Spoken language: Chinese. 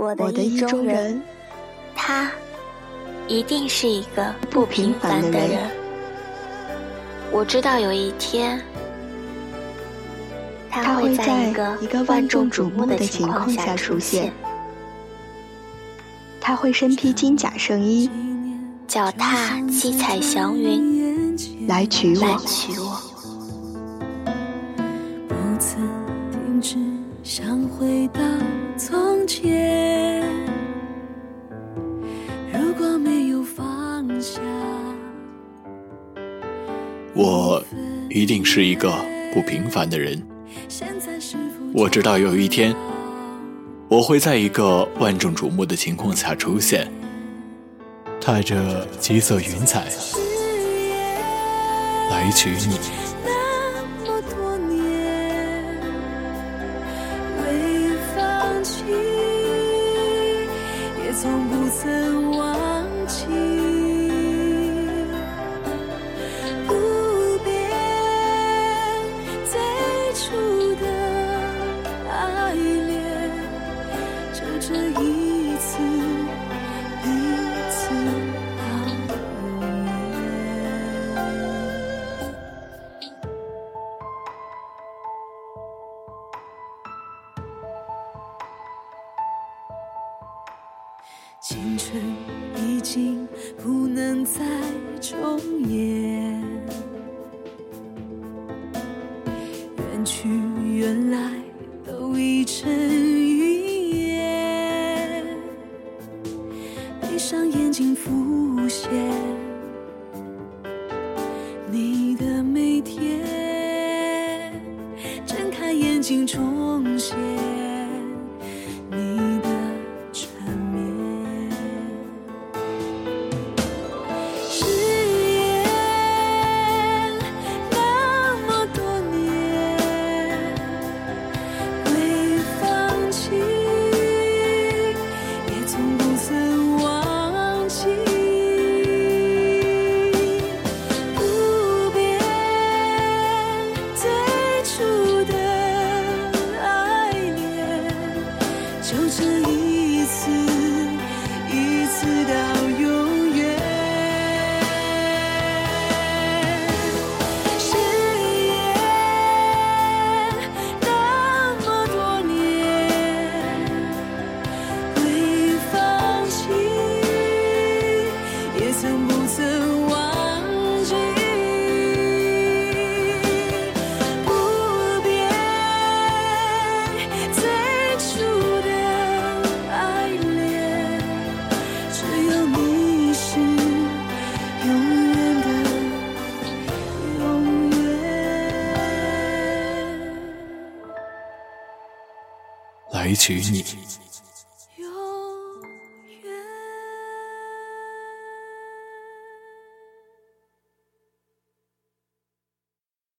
我的意中人，他一定是一个不平凡的人。我知道有一天，他会在一个万众瞩目的情况下出现。他会身披金甲圣衣，脚踏七彩祥云，来娶我。不曾停止想回到从前，如果没有放下，我一定是一个不平凡的人。我知道有一天。我会在一个万众瞩目的情况下出现，踏着七色云彩来娶你。从不曾忘记不变最初青春已经不能再重演，远去原来都已成云烟，闭上眼睛浮现你的每天，睁开眼睛重现。来娶你。